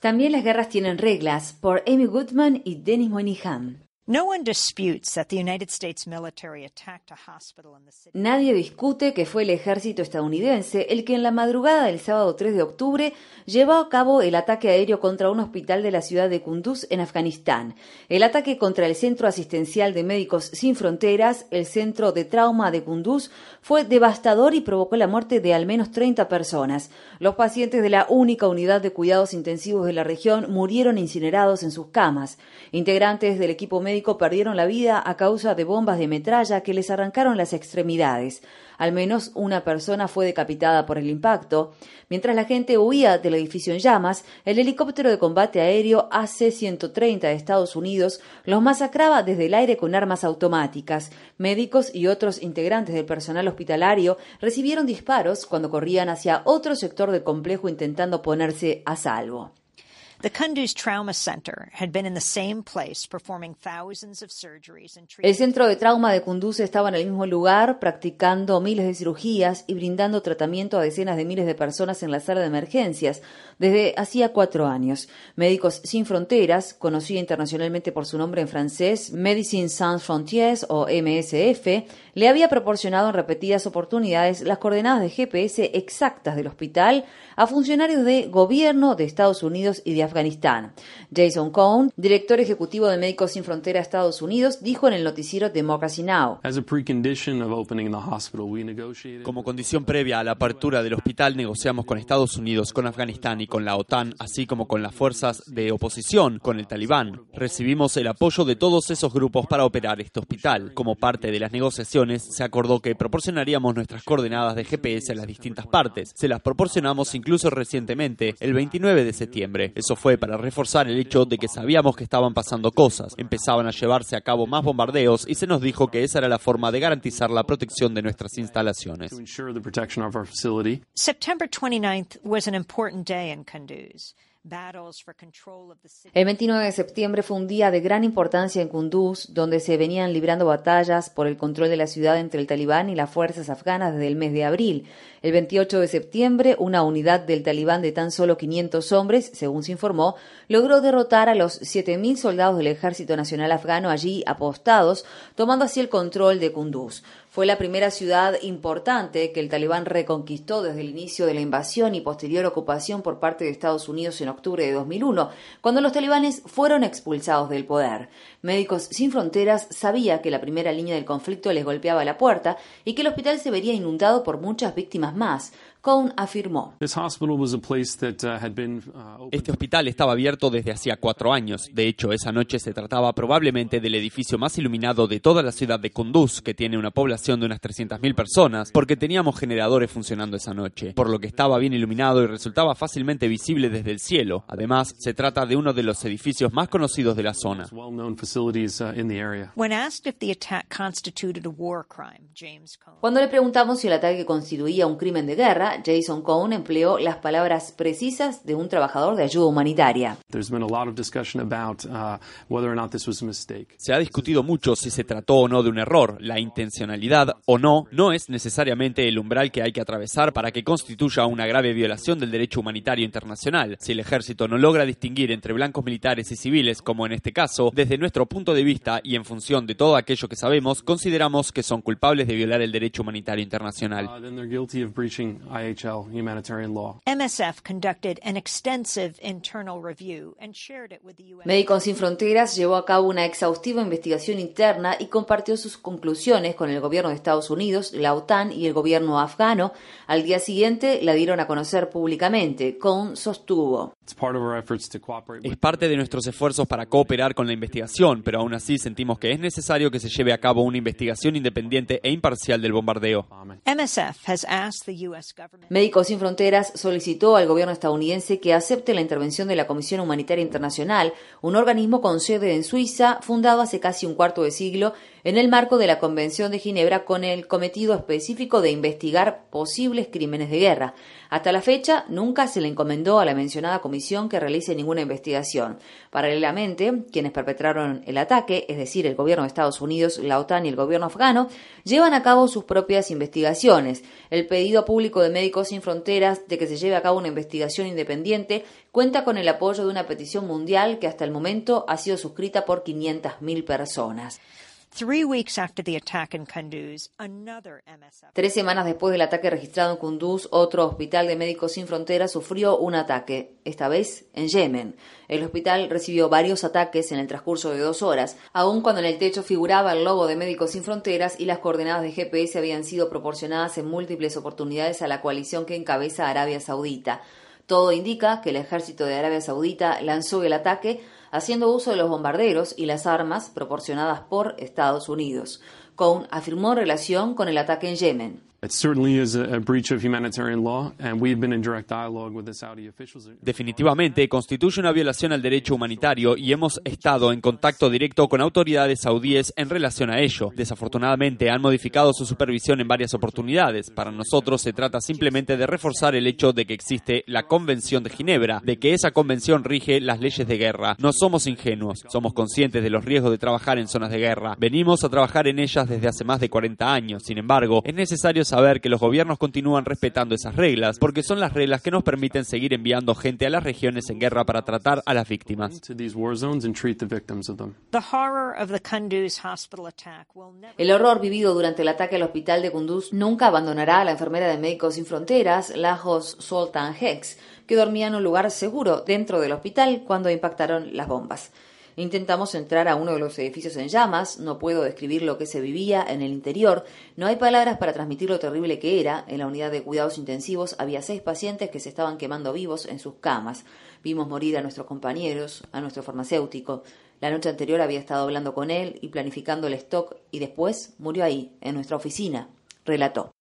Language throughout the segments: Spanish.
También las guerras tienen reglas, por Amy Goodman y Dennis Moynihan. Nadie discute que fue el ejército estadounidense el que en la madrugada del sábado 3 de octubre llevó a cabo el ataque aéreo contra un hospital de la ciudad de Kunduz en Afganistán. El ataque contra el Centro Asistencial de Médicos Sin Fronteras, el Centro de Trauma de Kunduz, fue devastador y provocó la muerte de al menos 30 personas. Los pacientes de la única unidad de cuidados intensivos de la región murieron incinerados en sus camas. Integrantes del equipo médico perdieron la vida a causa de bombas de metralla que les arrancaron las extremidades. Al menos una persona fue decapitada por el impacto. Mientras la gente huía del edificio en llamas, el helicóptero de combate aéreo AC-130 de Estados Unidos los masacraba desde el aire con armas automáticas. Médicos y otros integrantes del personal hospitalario recibieron disparos cuando corrían hacia otro sector del complejo intentando ponerse a salvo. El centro de trauma de Kunduz estaba en el mismo lugar, practicando miles de cirugías y brindando tratamiento a decenas de miles de personas en la sala de emergencias desde hacía cuatro años. Médicos Sin Fronteras, conocida internacionalmente por su nombre en francés, Medicine Sans Frontières o MSF, le había proporcionado en repetidas oportunidades las coordenadas de GPS exactas del hospital a funcionarios de gobierno de Estados Unidos y de Afganistán. Jason Cohn, director ejecutivo de Médicos Sin Fronteras Estados Unidos, dijo en el noticiero Democracy Now! Como condición previa a la apertura del hospital, negociamos con Estados Unidos, con Afganistán y con la OTAN, así como con las fuerzas de oposición, con el Talibán. Recibimos el apoyo de todos esos grupos para operar este hospital. Como parte de las negociaciones, se acordó que proporcionaríamos nuestras coordenadas de GPS a las distintas partes. Se las proporcionamos incluso recientemente, el 29 de septiembre. Eso fue para reforzar el hecho de que sabíamos que estaban pasando cosas. Empezaban a llevarse a cabo más bombardeos y se nos dijo que esa era la forma de garantizar la protección de nuestras instalaciones. September 29th was an important day in Kunduz. El 29 de septiembre fue un día de gran importancia en Kunduz, donde se venían librando batallas por el control de la ciudad entre el talibán y las fuerzas afganas desde el mes de abril. El 28 de septiembre, una unidad del talibán de tan solo 500 hombres, según se informó, logró derrotar a los 7.000 soldados del Ejército Nacional Afgano allí apostados, tomando así el control de Kunduz. Fue la primera ciudad importante que el talibán reconquistó desde el inicio de la invasión y posterior ocupación por parte de Estados Unidos en octubre de 2001, cuando los talibanes fueron expulsados del poder. Médicos Sin Fronteras sabía que la primera línea del conflicto les golpeaba la puerta y que el hospital se vería inundado por muchas víctimas más. Cohn afirmó. Este hospital estaba abierto desde hacía cuatro años. De hecho, esa noche se trataba probablemente del edificio más iluminado de toda la ciudad de Kunduz, que tiene una población de unas 300.000 personas, porque teníamos generadores funcionando esa noche, por lo que estaba bien iluminado y resultaba fácilmente visible desde el cielo. Además, se trata de uno de los edificios más conocidos de la zona. Uh, Cuando le preguntamos si el ataque constituía un crimen de guerra, Jason Cohn empleó las palabras precisas de un trabajador de ayuda humanitaria. Uh, se ha discutido mucho si se trató o no de un error. La intencionalidad o no no es necesariamente el umbral que hay que atravesar para que constituya una grave violación del derecho humanitario internacional. Si el ejército no logra distinguir entre blancos militares y civiles, como en este caso, desde nuestro punto de vista y en función de todo aquello que sabemos, consideramos que son culpables de violar el derecho humanitario internacional. Uh, IHL humanitarian law. MSF conducted an extensive internal review and shared it with the UN. Médicos Sin Fronteras llevó a cabo una exhaustiva investigación interna y compartió sus conclusiones con el gobierno de Estados Unidos, la OTAN y el gobierno afgano. Al día siguiente la dieron a conocer públicamente. Con sostuvo. Es parte de nuestros esfuerzos para cooperar con la investigación, pero aún así sentimos que es necesario que se lleve a cabo una investigación independiente e imparcial del bombardeo. MSF has asked the US Médicos Sin Fronteras solicitó al gobierno estadounidense que acepte la intervención de la Comisión Humanitaria Internacional, un organismo con sede en Suiza, fundado hace casi un cuarto de siglo en el marco de la Convención de Ginebra con el cometido específico de investigar posibles crímenes de guerra. Hasta la fecha, nunca se le encomendó a la mencionada comisión que realice ninguna investigación. Paralelamente, quienes perpetraron el ataque, es decir, el gobierno de Estados Unidos, la OTAN y el gobierno afgano, llevan a cabo sus propias investigaciones. El pedido público de Médicos Sin Fronteras de que se lleve a cabo una investigación independiente cuenta con el apoyo de una petición mundial que hasta el momento ha sido suscrita por 500.000 personas. Tres semanas después del ataque registrado en Kunduz, otro hospital de Médicos Sin Fronteras sufrió un ataque, esta vez en Yemen. El hospital recibió varios ataques en el transcurso de dos horas, aun cuando en el techo figuraba el logo de Médicos Sin Fronteras y las coordenadas de GPS habían sido proporcionadas en múltiples oportunidades a la coalición que encabeza Arabia Saudita. Todo indica que el ejército de Arabia Saudita lanzó el ataque haciendo uso de los bombarderos y las armas proporcionadas por Estados Unidos. Cohn afirmó relación con el ataque en Yemen. Definitivamente constituye una violación al derecho humanitario y hemos estado en contacto directo con autoridades saudíes en relación a ello. Desafortunadamente han modificado su supervisión en varias oportunidades. Para nosotros se trata simplemente de reforzar el hecho de que existe la Convención de Ginebra, de que esa convención rige las leyes de guerra. No somos ingenuos, somos conscientes de los riesgos de trabajar en zonas de guerra. Venimos a trabajar en ellas desde hace más de 40 años. Sin embargo, es necesario saber que los gobiernos continúan respetando esas reglas, porque son las reglas que nos permiten seguir enviando gente a las regiones en guerra para tratar a las víctimas. El horror vivido durante el ataque al hospital de Kunduz nunca abandonará a la enfermera de Médicos Sin Fronteras, Lajos Sultan Hex, que dormía en un lugar seguro dentro del hospital cuando impactaron las bombas. Intentamos entrar a uno de los edificios en llamas, no puedo describir lo que se vivía en el interior, no hay palabras para transmitir lo terrible que era. En la unidad de cuidados intensivos había seis pacientes que se estaban quemando vivos en sus camas. Vimos morir a nuestros compañeros, a nuestro farmacéutico. La noche anterior había estado hablando con él y planificando el stock y después murió ahí, en nuestra oficina, relató.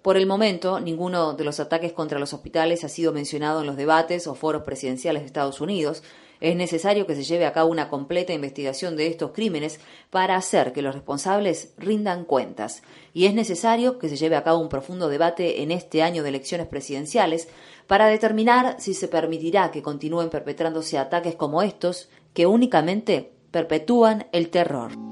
Por el momento, ninguno de los ataques contra los hospitales ha sido mencionado en los debates o foros presidenciales de Estados Unidos. Es necesario que se lleve a cabo una completa investigación de estos crímenes para hacer que los responsables rindan cuentas. Y es necesario que se lleve a cabo un profundo debate en este año de elecciones presidenciales para determinar si se permitirá que continúen perpetrándose ataques como estos que únicamente perpetúan el terror.